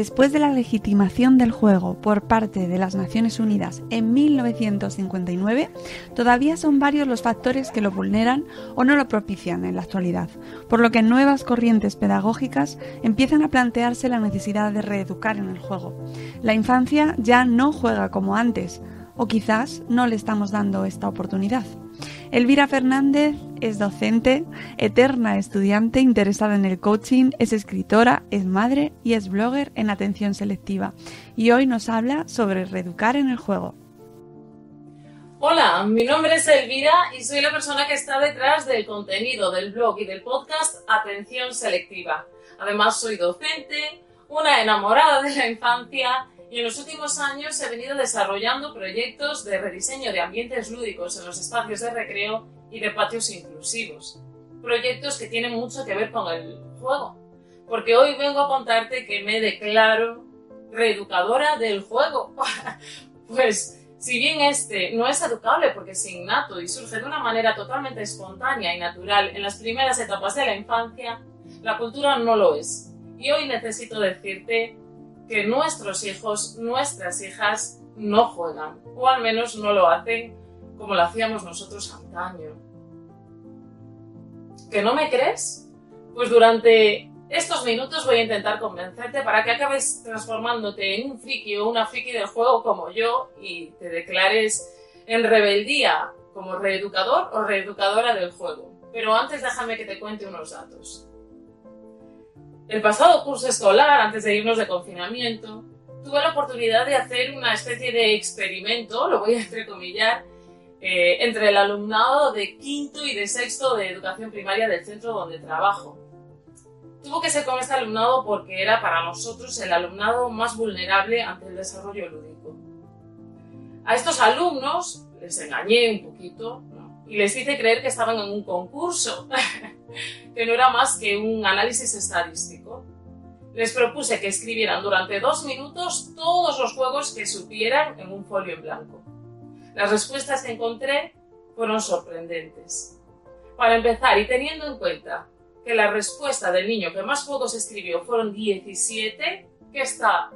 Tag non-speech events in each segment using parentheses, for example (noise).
Después de la legitimación del juego por parte de las Naciones Unidas en 1959, todavía son varios los factores que lo vulneran o no lo propician en la actualidad, por lo que nuevas corrientes pedagógicas empiezan a plantearse la necesidad de reeducar en el juego. La infancia ya no juega como antes, o quizás no le estamos dando esta oportunidad. Elvira Fernández es docente, eterna estudiante interesada en el coaching, es escritora, es madre y es blogger en atención selectiva. Y hoy nos habla sobre reeducar en el juego. Hola, mi nombre es Elvira y soy la persona que está detrás del contenido del blog y del podcast Atención Selectiva. Además, soy docente, una enamorada de la infancia y en los últimos años he venido desarrollando proyectos de rediseño de ambientes lúdicos en los espacios de recreo y de patios inclusivos. Proyectos que tienen mucho que ver con el juego. Porque hoy vengo a contarte que me declaro reeducadora del juego. (laughs) pues si bien este no es educable porque es innato y surge de una manera totalmente espontánea y natural en las primeras etapas de la infancia, la cultura no lo es. Y hoy necesito decirte que nuestros hijos, nuestras hijas, no juegan, o al menos no lo hacen como lo hacíamos nosotros antaño. ¿Que no me crees? Pues durante estos minutos voy a intentar convencerte para que acabes transformándote en un friki o una friki del juego como yo y te declares en rebeldía como reeducador o reeducadora del juego. Pero antes déjame que te cuente unos datos. El pasado curso escolar, antes de irnos de confinamiento, tuve la oportunidad de hacer una especie de experimento, lo voy a entrecomillar, eh, entre el alumnado de quinto y de sexto de educación primaria del centro donde trabajo. Tuvo que ser con este alumnado porque era para nosotros el alumnado más vulnerable ante el desarrollo lúdico. A estos alumnos les engañé un poquito y les hice creer que estaban en un concurso, (laughs) que no era más que un análisis estadístico. Les propuse que escribieran durante dos minutos todos los juegos que supieran en un folio en blanco. Las respuestas que encontré fueron sorprendentes. Para empezar, y teniendo en cuenta que la respuesta del niño que más juegos escribió fueron 17, que está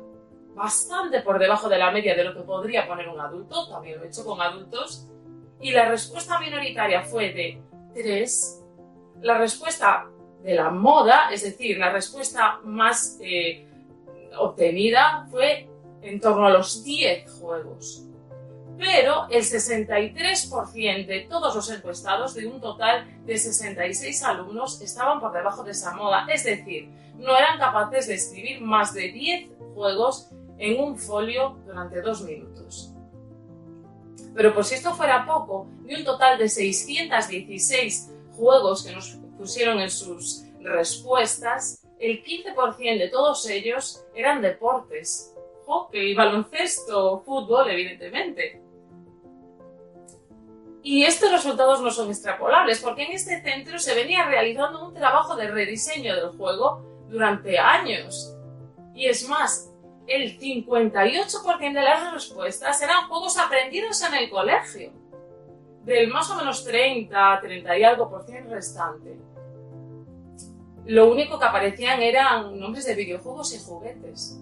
bastante por debajo de la media de lo que podría poner un adulto, también lo he hecho con adultos, y la respuesta minoritaria fue de 3, la respuesta de la moda, es decir, la respuesta más eh, obtenida fue en torno a los 10 juegos. Pero el 63% de todos los encuestados, de un total de 66 alumnos, estaban por debajo de esa moda. Es decir, no eran capaces de escribir más de 10 juegos en un folio durante dos minutos. Pero por si esto fuera poco, de un total de 616 juegos que nos pusieron en sus respuestas, el 15% de todos ellos eran deportes, hockey, baloncesto, fútbol, evidentemente. Y estos resultados no son extrapolables, porque en este centro se venía realizando un trabajo de rediseño del juego durante años. Y es más, el 58% de las respuestas eran juegos aprendidos en el colegio, del más o menos 30, 30 y algo por ciento restante. Lo único que aparecían eran nombres de videojuegos y juguetes.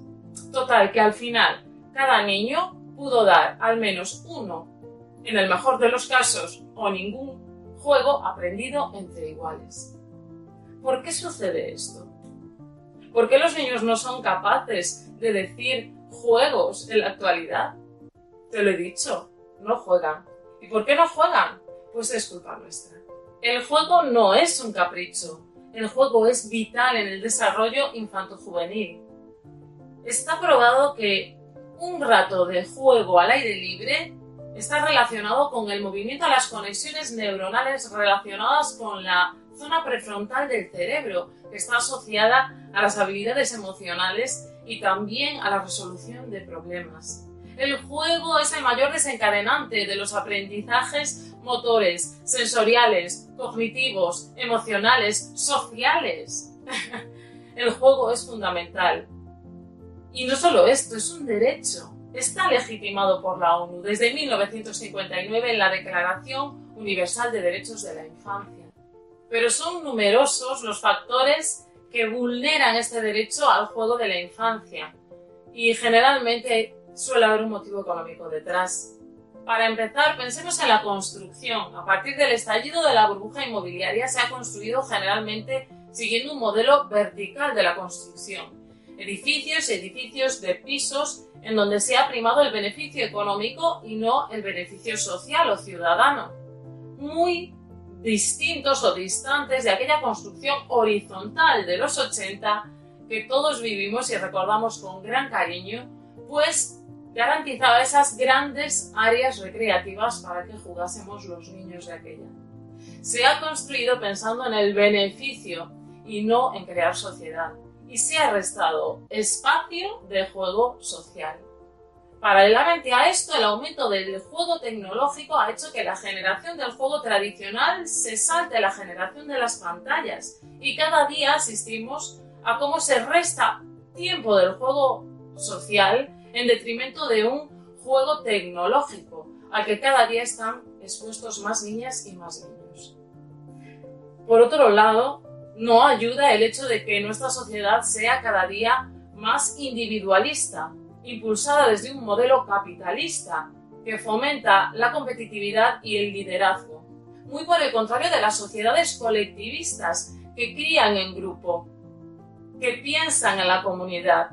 Total, que al final cada niño pudo dar al menos uno, en el mejor de los casos, o ningún juego aprendido entre iguales. ¿Por qué sucede esto? ¿Por qué los niños no son capaces de decir juegos en la actualidad? Te lo he dicho, no juegan. ¿Y por qué no juegan? Pues es culpa nuestra. El juego no es un capricho, el juego es vital en el desarrollo infanto-juvenil. Está probado que un rato de juego al aire libre está relacionado con el movimiento a las conexiones neuronales relacionadas con la zona prefrontal del cerebro, que está asociada a las habilidades emocionales y también a la resolución de problemas. El juego es el mayor desencadenante de los aprendizajes motores, sensoriales, cognitivos, emocionales, sociales. (laughs) el juego es fundamental. Y no solo esto, es un derecho. Está legitimado por la ONU desde 1959 en la Declaración Universal de Derechos de la Infancia. Pero son numerosos los factores que vulneran este derecho al juego de la infancia y generalmente suele haber un motivo económico detrás. Para empezar, pensemos en la construcción. A partir del estallido de la burbuja inmobiliaria se ha construido generalmente siguiendo un modelo vertical de la construcción. Edificios edificios de pisos en donde se ha primado el beneficio económico y no el beneficio social o ciudadano. Muy distintos o distantes de aquella construcción horizontal de los 80 que todos vivimos y recordamos con gran cariño, pues garantizaba esas grandes áreas recreativas para que jugásemos los niños de aquella. Se ha construido pensando en el beneficio y no en crear sociedad, y se ha restado espacio de juego social. Paralelamente a esto, el aumento del juego tecnológico ha hecho que la generación del juego tradicional se salte la generación de las pantallas y cada día asistimos a cómo se resta tiempo del juego social en detrimento de un juego tecnológico al que cada día están expuestos más niñas y más niños. Por otro lado, no ayuda el hecho de que nuestra sociedad sea cada día más individualista, impulsada desde un modelo capitalista que fomenta la competitividad y el liderazgo, muy por el contrario de las sociedades colectivistas que crían en grupo, que piensan en la comunidad.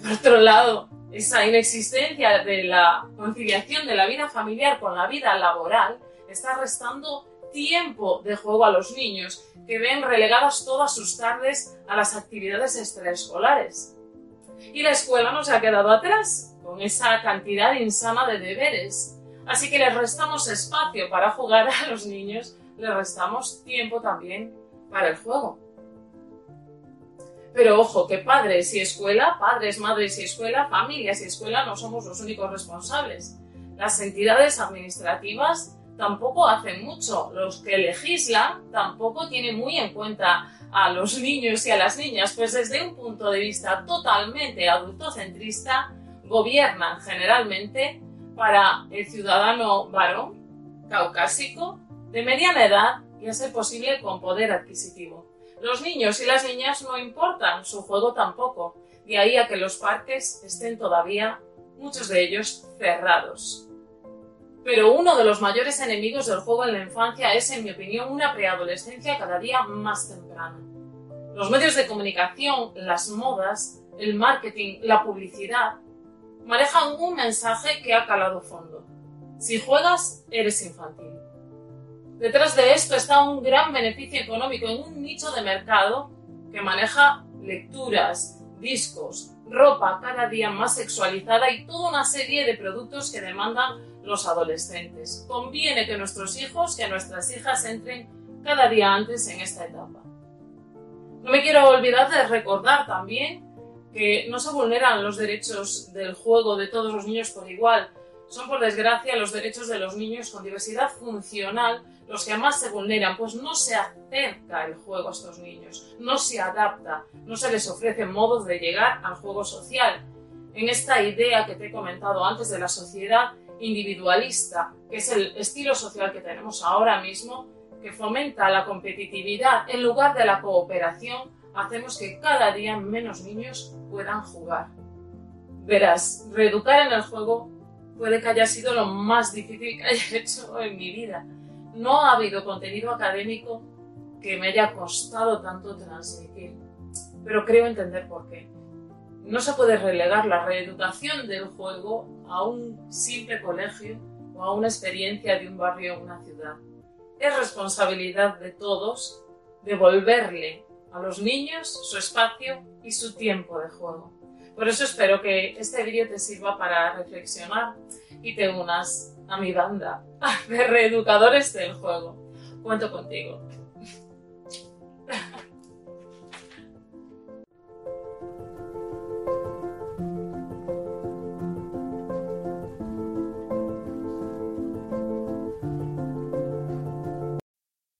Por otro lado, esa inexistencia de la conciliación de la vida familiar con la vida laboral está restando tiempo de juego a los niños, que ven relegadas todas sus tardes a las actividades extraescolares. Y la escuela no se ha quedado atrás, con esa cantidad insana de deberes. Así que les restamos espacio para jugar a los niños, les restamos tiempo también para el juego. Pero ojo, que padres y escuela, padres, madres y escuela, familias y escuela no somos los únicos responsables. Las entidades administrativas tampoco hacen mucho. Los que legislan tampoco tienen muy en cuenta a los niños y a las niñas, pues desde un punto de vista totalmente adultocentrista, gobiernan generalmente para el ciudadano varón, caucásico, de mediana edad y a ser posible con poder adquisitivo. Los niños y las niñas no importan, su juego tampoco, de ahí a que los parques estén todavía, muchos de ellos, cerrados. Pero uno de los mayores enemigos del juego en la infancia es, en mi opinión, una preadolescencia cada día más temprana. Los medios de comunicación, las modas, el marketing, la publicidad, manejan un mensaje que ha calado fondo. Si juegas, eres infantil. Detrás de esto está un gran beneficio económico en un nicho de mercado que maneja lecturas, discos, ropa cada día más sexualizada y toda una serie de productos que demandan los adolescentes. Conviene que nuestros hijos, que nuestras hijas entren cada día antes en esta etapa. No me quiero olvidar de recordar también que no se vulneran los derechos del juego de todos los niños por igual. Son, por desgracia, los derechos de los niños con diversidad funcional los que más se vulneran, pues no se acerca el juego a estos niños, no se adapta, no se les ofrecen modos de llegar al juego social. En esta idea que te he comentado antes de la sociedad individualista, que es el estilo social que tenemos ahora mismo, que fomenta la competitividad en lugar de la cooperación, hacemos que cada día menos niños puedan jugar. Verás, reeducar en el juego puede que haya sido lo más difícil que haya (laughs) hecho en mi vida. No ha habido contenido académico que me haya costado tanto transmitir, pero creo entender por qué. No se puede relegar la reeducación del juego a un simple colegio o a una experiencia de un barrio o una ciudad. Es responsabilidad de todos devolverle a los niños su espacio y su tiempo de juego. Por eso espero que este vídeo te sirva para reflexionar y te unas a mi banda de reeducadores del juego. Cuento contigo.